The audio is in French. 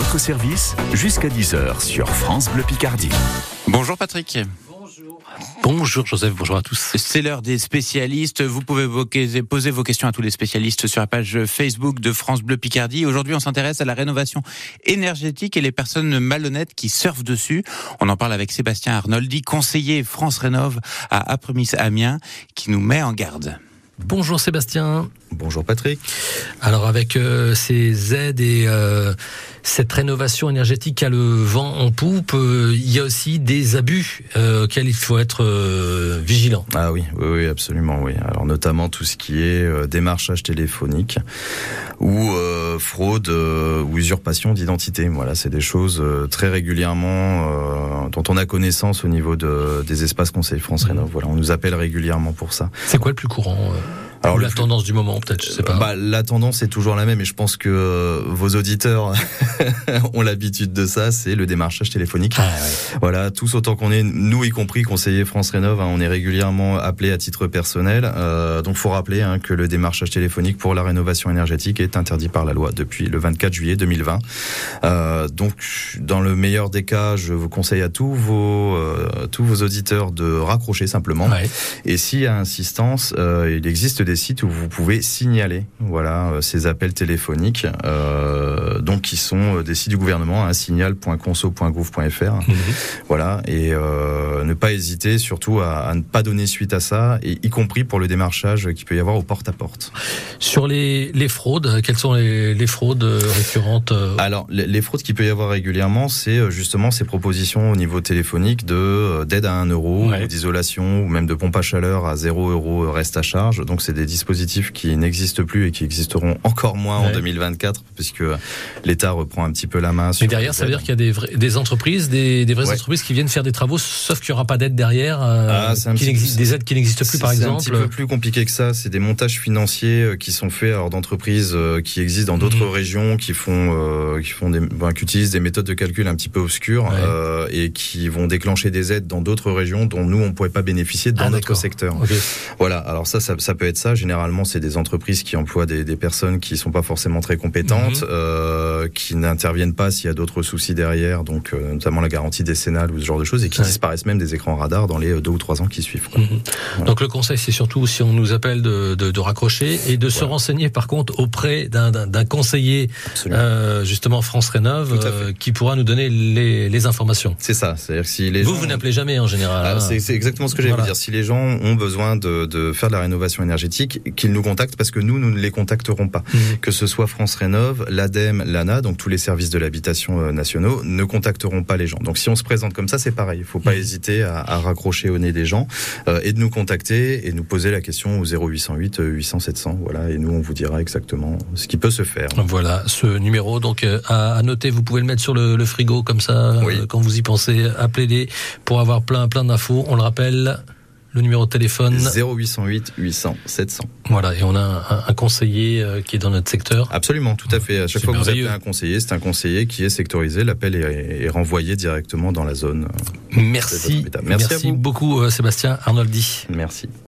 votre service jusqu'à 10h sur France Bleu Picardie. Bonjour Patrick. Bonjour Joseph, bonjour à tous. C'est l'heure des spécialistes. Vous pouvez poser vos questions à tous les spécialistes sur la page Facebook de France Bleu Picardie. Aujourd'hui, on s'intéresse à la rénovation énergétique et les personnes malhonnêtes qui surfent dessus. On en parle avec Sébastien Arnoldi, conseiller France Rénov à Apremis Amiens, qui nous met en garde. Bonjour Sébastien. Bonjour Patrick. Alors avec euh, ces aides et euh, cette rénovation énergétique qui a le vent en poupe, euh, il y a aussi des abus auxquels il faut être vigilant. Ah oui, oui, oui, absolument, oui. Alors notamment tout ce qui est démarchage téléphonique ou fraude ou usurpation d'identité. Voilà, c'est des choses très régulièrement dont on a connaissance au niveau de, des espaces Conseil France Rénov. Voilà, on nous appelle régulièrement pour ça. C'est quoi le plus courant alors la tendance du moment, peut-être, je sais pas. Bah, la tendance est toujours la même, et je pense que euh, vos auditeurs ont l'habitude de ça. C'est le démarchage téléphonique. Ah, voilà, tous autant qu'on est, nous y compris conseillers France Rénov, hein, on est régulièrement appelés à titre personnel. Euh, donc, faut rappeler hein, que le démarchage téléphonique pour la rénovation énergétique est interdit par la loi depuis le 24 juillet 2020. Euh, donc, dans le meilleur des cas, je vous conseille à tous vos euh, tous vos auditeurs de raccrocher simplement. Ouais. Et s'il y a insistance, il existe des des sites où vous pouvez signaler voilà euh, ces appels téléphoniques euh, donc qui sont euh, des sites du gouvernement hein, signal.conso.gouv.fr mhm. voilà et euh, ne pas hésiter surtout à, à, ne pas donner suite à ça et y compris pour le démarchage qui peut y avoir au porte à porte sur les, les fraudes quelles sont les, les fraudes récurrentes alors les, les fraudes qu'il peut y avoir régulièrement c'est justement ces propositions au niveau téléphonique de d'aide à 1 euro ouais. d'isolation ou même de pompe à chaleur à 0 euro reste à charge donc c'est des dispositifs qui n'existent plus et qui existeront encore moins ouais. en 2024 puisque l'État reprend un petit peu la main. Mais derrière, ça veut dire qu'il y a des, vrais, des entreprises, des, des vraies ouais. entreprises qui viennent faire des travaux, sauf qu'il n'y aura pas d'aide derrière, euh, ah, qui petit, des aides qui n'existent plus par exemple. C'est un petit peu plus compliqué que ça. C'est des montages financiers euh, qui sont faits d'entreprises euh, qui existent dans d'autres mmh. régions, qui font, euh, qui font des, ben, qui utilisent des méthodes de calcul un petit peu obscures ouais. euh, et qui vont déclencher des aides dans d'autres régions dont nous on pourrait pas bénéficier dans ah, notre secteur. Okay. Voilà. Alors ça, ça, ça peut être ça. Généralement, c'est des entreprises qui emploient des, des, personnes qui sont pas forcément très compétentes, mmh. euh, qui n'interviennent pas s'il y a d'autres soucis derrière, donc euh, notamment la garantie décennale ou ce genre de choses, et qui ouais. disparaissent même des écrans radars dans les deux ou trois ans qui suivent. Mmh. Voilà. Donc le conseil, c'est surtout si on nous appelle de, de, de raccrocher et de se renseigner par contre auprès d'un conseiller, euh, justement France Rénov, euh, qui pourra nous donner les, les informations. C'est ça. C'est-à-dire si les vous, gens... vous n'appelez jamais en général. Ah, hein. C'est exactement ce que j'allais voilà. dire. Si les gens ont besoin de, de faire de la rénovation énergétique, qu'ils nous contactent parce que nous, nous ne les contacterons pas. Mmh. Que ce soit France Rénov, l'ADEME, l'ANA, donc tous les services de l'habitation euh, nationaux, ne contacteront pas les gens. Donc si on se présente comme ça, c'est pareil. Il ne faut pas mmh. hésiter à, à, raccrocher au nez des gens euh, et de nous contacter et nous poser la question au 0808 800 700. Voilà, et nous, on vous dira exactement ce qui peut se faire. Voilà, ce numéro, donc euh, à, noter, vous pouvez le mettre sur le, le frigo comme ça, oui. quand vous y pensez. Appelez-les pour avoir plein, plein d'infos. On le rappelle le numéro de téléphone 0808 800 700. Voilà, et on a un, un conseiller euh, qui est dans notre secteur. Absolument, tout à fait. À chaque fois que vous appelez un conseiller, c'est un conseiller qui est sectorisé. L'appel est, est, renvoyé directement dans la zone. Merci. Merci, Merci beaucoup, euh, Sébastien Arnoldi. Merci.